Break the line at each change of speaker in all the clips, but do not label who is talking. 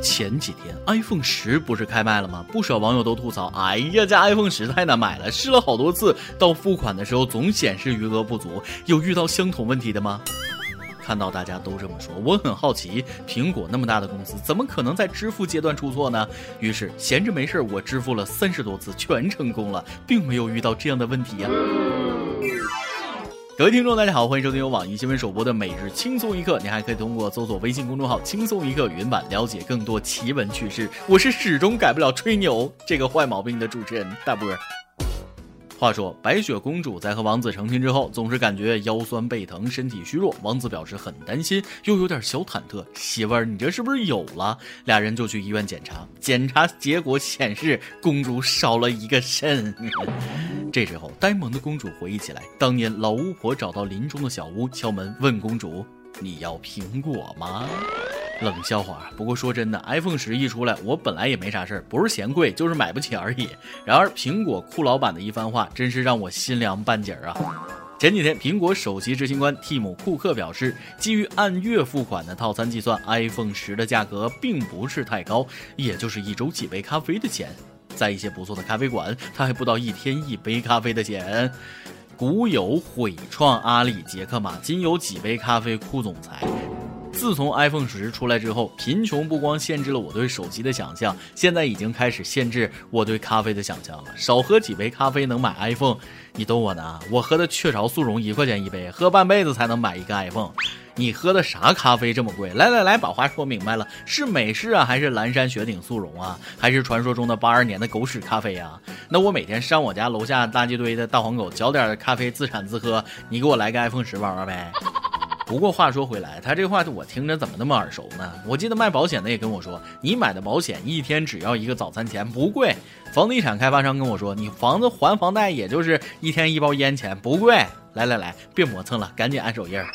前几天 iPhone 十不是开卖了吗？不少网友都吐槽：“哎呀，这 iPhone 十太难买了，试了好多次，到付款的时候总显示余额不足。”有遇到相同问题的吗？看到大家都这么说，我很好奇，苹果那么大的公司，怎么可能在支付阶段出错呢？于是闲着没事我支付了三十多次，全成功了，并没有遇到这样的问题呀。各位听众，大家好，欢迎收听由网易新闻首播的《每日轻松一刻》，你还可以通过搜索微信公众号“轻松一刻”云版了解更多奇闻趣事。我是始终改不了吹牛这个坏毛病的主持人大波。话说，白雪公主在和王子成亲之后，总是感觉腰酸背疼、身体虚弱。王子表示很担心，又有点小忐忑。媳妇儿，你这是不是有了？俩人就去医院检查，检查结果显示公主少了一个肾。这时候，呆萌的公主回忆起来，当年老巫婆找到林中的小屋，敲门问公主：“你要苹果吗？”冷笑话。不过说真的，iPhone 十一出来，我本来也没啥事儿，不是嫌贵，就是买不起而已。然而，苹果库老板的一番话，真是让我心凉半截儿啊。前几天，苹果首席执行官蒂姆·库克表示，基于按月付款的套餐计算，iPhone 十的价格并不是太高，也就是一周几杯咖啡的钱。在一些不错的咖啡馆，他还不到一天一杯咖啡的钱。古有毁创阿里杰克马，今有几杯咖啡酷总裁。自从 iPhone 十出来之后，贫穷不光限制了我对手机的想象，现在已经开始限制我对咖啡的想象了。少喝几杯咖啡能买 iPhone，你逗我呢？我喝的雀巢速溶一块钱一杯，喝半辈子才能买一个 iPhone。你喝的啥咖啡这么贵？来来来，把话说明白了，是美式啊，还是蓝山雪顶速溶啊，还是传说中的八二年的狗屎咖啡啊？那我每天上我家楼下垃圾堆的大黄狗嚼点咖啡自产自喝，你给我来个 iPhone 十玩玩呗。不过话说回来，他这话我听着怎么那么耳熟呢？我记得卖保险的也跟我说，你买的保险一天只要一个早餐钱，不贵。房地产开发商跟我说，你房子还房贷也就是一天一包烟钱，不贵。来来来，别磨蹭了，赶紧按手印儿。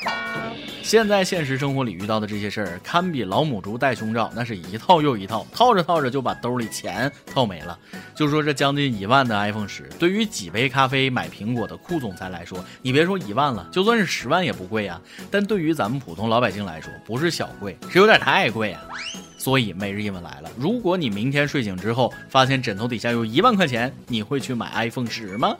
现在现实生活里遇到的这些事儿，堪比老母猪戴胸罩，那是一套又一套，套着套着就把兜里钱套没了。就说这将近一万的 iPhone 十，对于几杯咖啡买苹果的酷总裁来说，你别说一万了，就算是十万也不贵啊。但对于咱们普通老百姓来说，不是小贵，是有点太贵啊。所以每日一问来了，如果你明天睡醒之后发现枕头底下有一万块钱，你会去买 iPhone 十吗？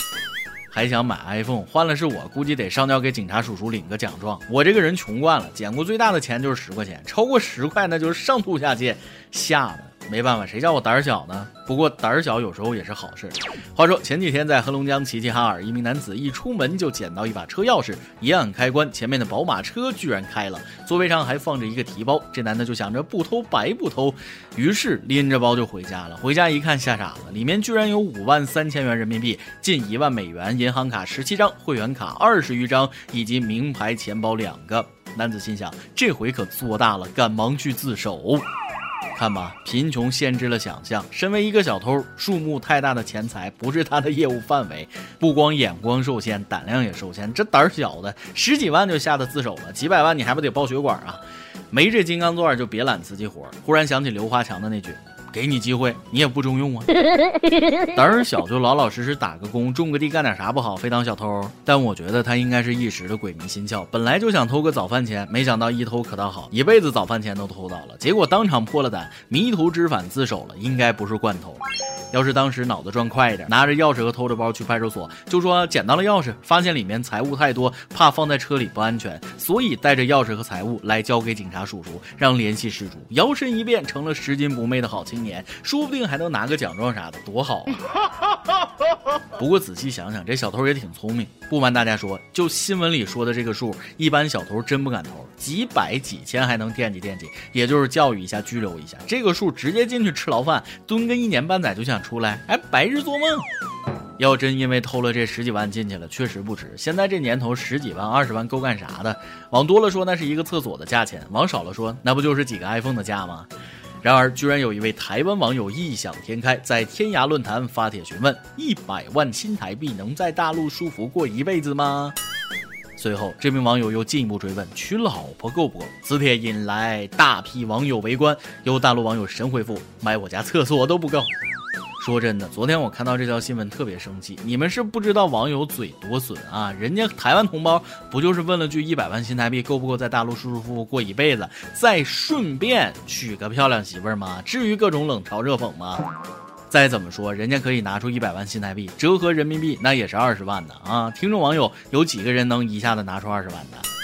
还想买 iPhone，换了是我，估计得上交给警察叔叔领个奖状。我这个人穷惯了，捡过最大的钱就是十块钱，超过十块那就是上吐下泻，吓得。没办法，谁叫我胆儿小呢？不过胆儿小有时候也是好事。话说前几天在黑龙江齐齐哈尔，一名男子一出门就捡到一把车钥匙，一按开关，前面的宝马车居然开了，座位上还放着一个提包。这男的就想着不偷白不偷，于是拎着包就回家了。回家一看吓傻了，里面居然有五万三千元人民币、近一万美元、银行卡十七张、会员卡二十余张以及名牌钱包两个。男子心想，这回可做大了，赶忙去自首。看吧，贫穷限制了想象。身为一个小偷，数目太大的钱财不是他的业务范围。不光眼光受限，胆量也受限。这胆小的十几万就吓得自首了，几百万你还不得爆血管啊？没这金刚钻就别揽瓷器活。忽然想起刘华强的那句。给你机会，你也不中用啊！胆儿小就老老实实打个工，种个地，干点啥不好，非当小偷？但我觉得他应该是一时的鬼迷心窍，本来就想偷个早饭钱，没想到一偷可倒好，一辈子早饭钱都偷到了，结果当场破了胆，迷途知返自首了，应该不是惯偷。要是当时脑子转快一点，拿着钥匙和偷着包去派出所，就说捡到了钥匙，发现里面财物太多，怕放在车里不安全，所以带着钥匙和财物来交给警察叔叔，让联系失主，摇身一变成了拾金不昧的好青年，说不定还能拿个奖状啥的，多好啊！不过仔细想想，这小偷也挺聪明。不瞒大家说，就新闻里说的这个数，一般小偷真不敢偷，几百几千还能惦记惦记，也就是教育一下，拘留一下。这个数直接进去吃牢饭，蹲个一年半载就想出来，哎，白日做梦。要真因为偷了这十几万进去了，确实不值。现在这年头，十几万、二十万够干啥的？往多了说，那是一个厕所的价钱；往少了说，那不就是几个 iPhone 的价吗？然而，居然有一位台湾网友异想天开，在天涯论坛发帖询问：一百万新台币能在大陆舒服过一辈子吗？随后，这名网友又进一步追问：娶老婆够不够？此帖引来大批网友围观，有大陆网友神回复：买我家厕所都不够。说真的，昨天我看到这条新闻特别生气。你们是不知道网友嘴多损啊！人家台湾同胞不就是问了句一百万新台币够不够在大陆舒舒服服过一辈子，再顺便娶个漂亮媳妇儿吗？至于各种冷嘲热讽吗？再怎么说，人家可以拿出一百万新台币，折合人民币那也是二十万的啊！听众网友有几个人能一下子拿出二十万的？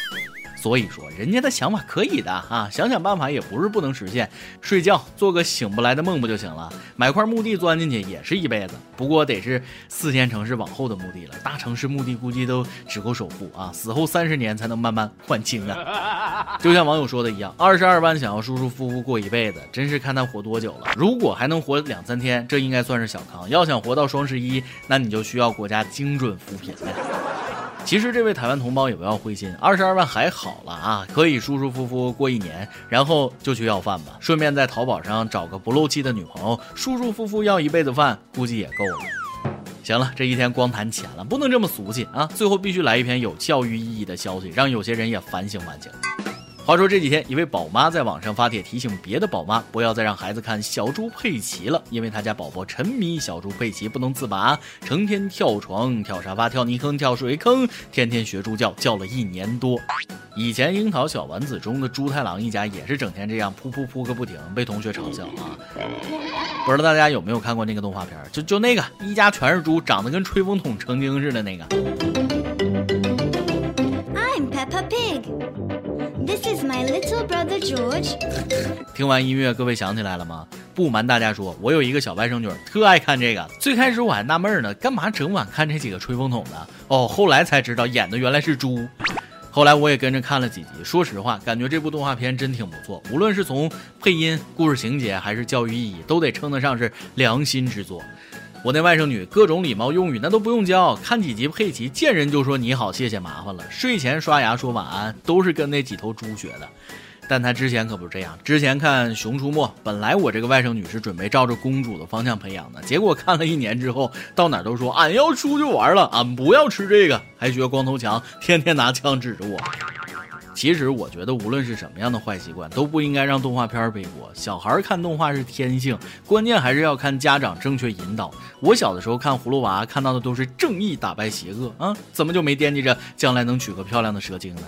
所以说，人家的想法可以的啊，想想办法也不是不能实现。睡觉做个醒不来的梦不就行了？买块墓地钻进去也是一辈子，不过得是四线城市往后的墓地了，大城市墓地估计都只够首付啊，死后三十年才能慢慢还清啊。就像网友说的一样，二十二万想要舒舒服服过一辈子，真是看他活多久了。如果还能活两三天，这应该算是小康；要想活到双十一，那你就需要国家精准扶贫了。其实这位台湾同胞也不要灰心，二十二万还好了啊，可以舒舒服服过一年，然后就去要饭吧，顺便在淘宝上找个不漏气的女朋友，舒舒服服要一辈子饭，估计也够了。行了，这一天光谈钱了，不能这么俗气啊！最后必须来一篇有教育意义的消息，让有些人也反省反省。话说这几天，一位宝妈在网上发帖提醒别的宝妈，不要再让孩子看小猪佩奇了，因为他家宝宝沉迷小猪佩奇不能自拔，成天跳床、跳沙发、跳泥坑、跳水坑，天天学猪叫，叫了一年多。以前樱桃小丸子中的猪太郎一家也是整天这样噗噗噗个不停，被同学嘲笑啊。不知道大家有没有看过那个动画片？就就那个一家全是猪，长得跟吹风筒成精似的那个。
This is my little brother George。
听完音乐，各位想起来了吗？不瞒大家说，我有一个小外甥女，特爱看这个。最开始我还纳闷呢，干嘛整晚看这几个吹风筒呢？哦，后来才知道演的原来是猪。后来我也跟着看了几集，说实话，感觉这部动画片真挺不错。无论是从配音、故事情节，还是教育意义，都得称得上是良心之作。我那外甥女各种礼貌用语那都不用教，看几集佩奇见人就说你好，谢谢麻烦了。睡前刷牙说晚安都是跟那几头猪学的，但她之前可不是这样。之前看《熊出没》，本来我这个外甥女是准备照着公主的方向培养的，结果看了一年之后，到哪都说俺要出去玩了，俺不要吃这个，还学光头强，天天拿枪指着我。其实我觉得，无论是什么样的坏习惯，都不应该让动画片背锅。小孩看动画是天性，关键还是要看家长正确引导。我小的时候看葫芦娃，看到的都是正义打败邪恶啊，怎么就没惦记着将来能娶个漂亮的蛇精呢？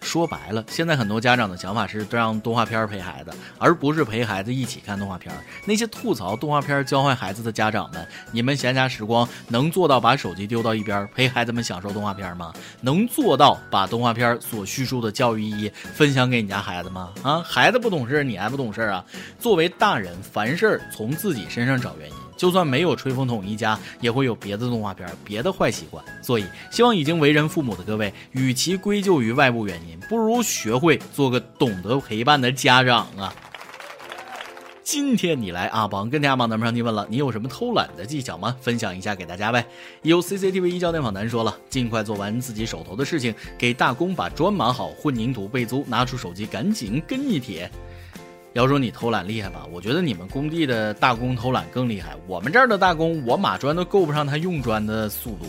说白了，现在很多家长的想法是让动画片陪孩子，而不是陪孩子一起看动画片。那些吐槽动画片教坏孩子的家长们，你们闲暇时光能做到把手机丢到一边，陪孩子们享受动画片吗？能做到把动画片所叙述的教育意义分享给你家孩子吗？啊，孩子不懂事，你还不懂事啊？作为大人，凡事从自己身上找原因。就算没有吹风筒一家，也会有别的动画片、别的坏习惯。所以，希望已经为人父母的各位，与其归咎于外部原因，不如学会做个懂得陪伴的家长啊！今天你来阿邦跟天阿邦，咱们上提问了，你有什么偷懒的技巧吗？分享一下给大家呗。有 CCTV 一焦点访谈说了，尽快做完自己手头的事情，给大工把砖码好，混凝土备足，拿出手机赶紧跟一帖。要说你偷懒厉害吧，我觉得你们工地的大工偷懒更厉害。我们这儿的大工，我码砖都够不上他用砖的速度。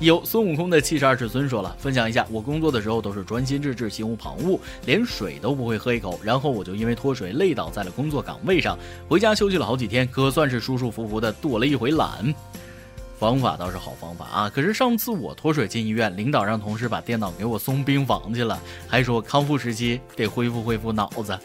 有孙悟空的七十二尺孙说了，分享一下，我工作的时候都是专心致志，心无旁骛，连水都不会喝一口。然后我就因为脱水累倒在了工作岗位上，回家休息了好几天，可算是舒舒服服的躲了一回懒。方法倒是好方法啊，可是上次我脱水进医院，领导让同事把电脑给我送病房去了，还说康复时期得恢复恢复脑子。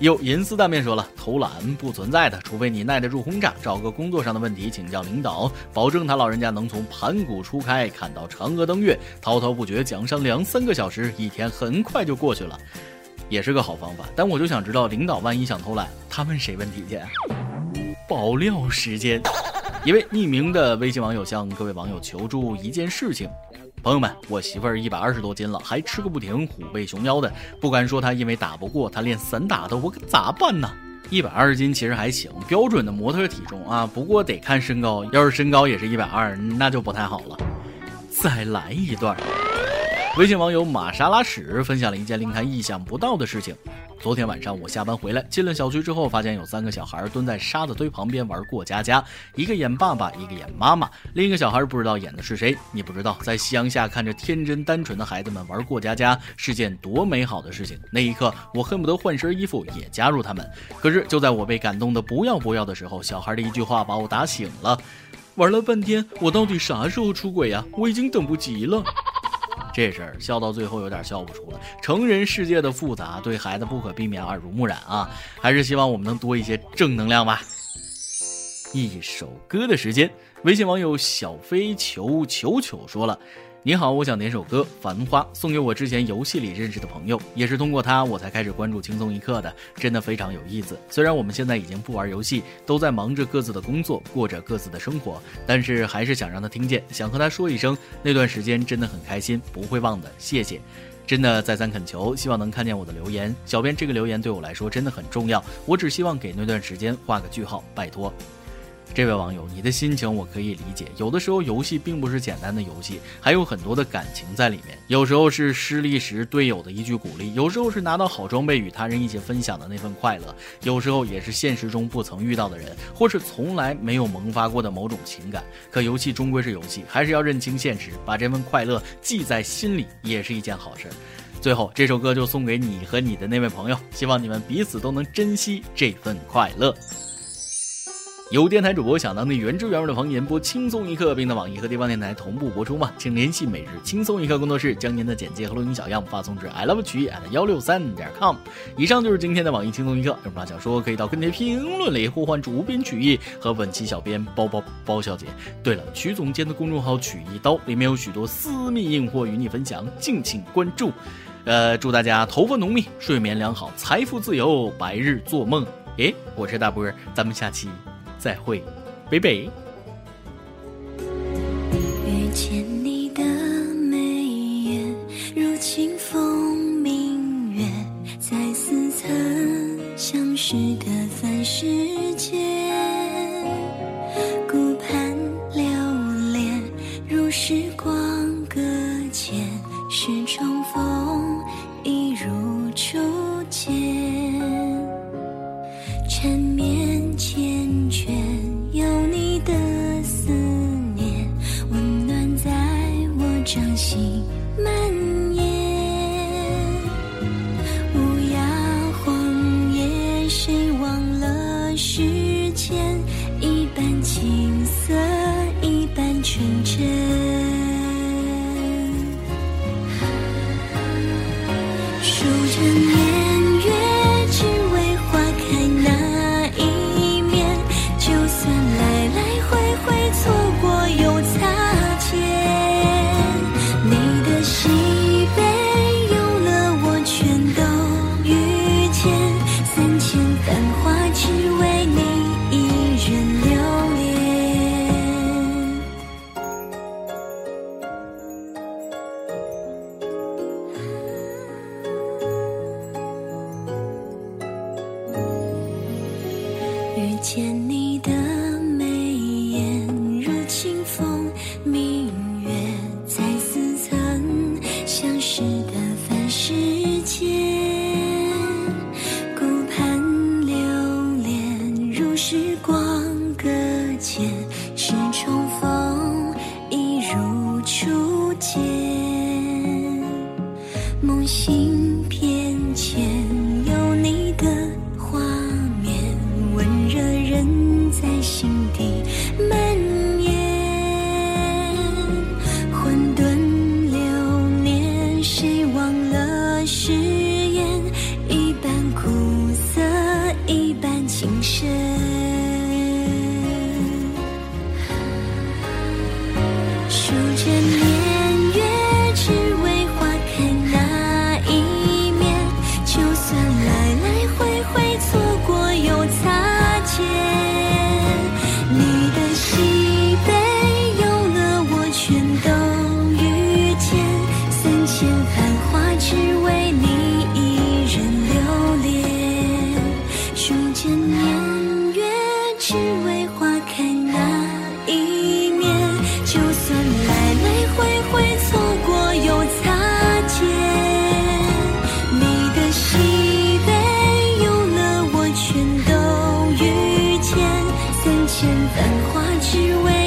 有银丝大面说了，偷懒不存在的，除非你耐得住轰炸，找个工作上的问题请教领导，保证他老人家能从盘古初开看到嫦娥登月，滔滔不绝讲上两三个小时，一天很快就过去了，也是个好方法。但我就想知道，领导万一想偷懒，他问谁问题去？爆料时间，一位匿名的微信网友向各位网友求助一件事情。朋友们，我媳妇儿一百二十多斤了，还吃个不停，虎背熊腰的。不敢说她因为打不过，她练散打的，我可咋办呢？一百二十斤其实还行，标准的模特体重啊。不过得看身高，要是身高也是一百二，那就不太好了。再来一段。微信网友玛莎拉屎分享了一件令他意想不到的事情。昨天晚上我下班回来，进了小区之后，发现有三个小孩蹲在沙子堆旁边玩过家家，一个演爸爸，一个演妈妈，另一个小孩不知道演的是谁。你不知道，在夕阳下看着天真单纯的孩子们玩过家家是件多美好的事情。那一刻，我恨不得换身衣服也加入他们。可是就在我被感动的不要不要的时候，小孩的一句话把我打醒了。玩了半天，我到底啥时候出轨呀？我已经等不及了。这事儿笑到最后有点笑不出了。成人世界的复杂，对孩子不可避免耳濡目染啊！还是希望我们能多一些正能量吧。一首歌的时间，微信网友小飞球球球说了。你好，我想点首歌《繁花》，送给我之前游戏里认识的朋友，也是通过他我才开始关注轻松一刻的，真的非常有意思。虽然我们现在已经不玩游戏，都在忙着各自的工作，过着各自的生活，但是还是想让他听见，想和他说一声，那段时间真的很开心，不会忘的，谢谢。真的再三恳求，希望能看见我的留言。小编这个留言对我来说真的很重要，我只希望给那段时间画个句号，拜托。这位网友，你的心情我可以理解。有的时候游戏并不是简单的游戏，还有很多的感情在里面。有时候是失利时队友的一句鼓励，有时候是拿到好装备与他人一起分享的那份快乐，有时候也是现实中不曾遇到的人，或是从来没有萌发过的某种情感。可游戏终归是游戏，还是要认清现实，把这份快乐记在心里，也是一件好事。最后，这首歌就送给你和你的那位朋友，希望你们彼此都能珍惜这份快乐。有电台主播想当地原汁原味的方言播轻松一刻，并在网易和地方电台同步播出吗？请联系每日轻松一刻工作室，将您的简介和录音小样发送至 i love 曲艺 at 幺六三点 com。以上就是今天的网易轻松一刻，有什么想说可以到跟帖评论里呼唤主编曲艺和本期小编包包包小姐。对了，曲总监的公众号曲一刀里面有许多私密硬货与你分享，敬请关注。呃，祝大家头发浓密，睡眠良好，财富自由，白日做梦。诶，我是大波，咱们下期。再会，北北。
遇见你的眉眼，如清风明月，在似曾相识的凡世间，千繁华，只为。